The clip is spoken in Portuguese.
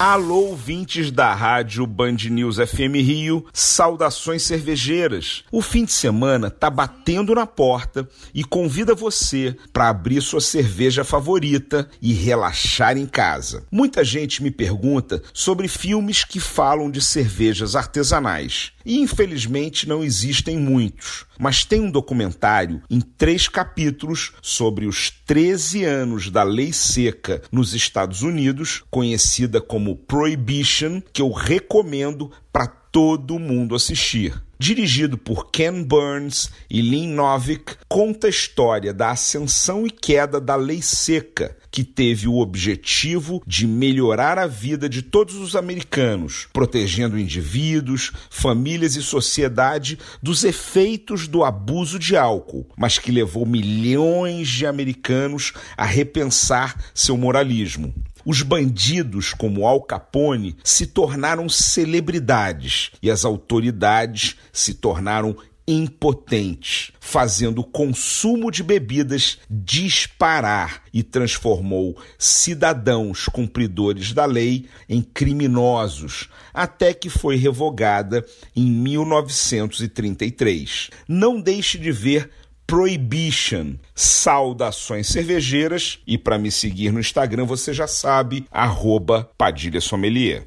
Alô, ouvintes da rádio Band News FM Rio, saudações cervejeiras. O fim de semana tá batendo na porta e convida você para abrir sua cerveja favorita e relaxar em casa. Muita gente me pergunta sobre filmes que falam de cervejas artesanais. E infelizmente não existem muitos, mas tem um documentário em três capítulos sobre os 13 anos da lei seca nos Estados Unidos, conhecida como Prohibition, que eu recomendo para todo mundo assistir. Dirigido por Ken Burns e Lynn Novick, conta a história da ascensão e queda da lei seca, que teve o objetivo de melhorar a vida de todos os americanos, protegendo indivíduos, famílias e sociedade dos efeitos do abuso de álcool, mas que levou milhões de americanos a repensar seu moralismo. Os bandidos, como Al Capone, se tornaram celebridades e as autoridades se tornaram impotentes, fazendo o consumo de bebidas disparar e transformou cidadãos cumpridores da lei em criminosos, até que foi revogada em 1933. Não deixe de ver Prohibition. Saudações cervejeiras e para me seguir no Instagram você já sabe, arroba Padilha Sommelier.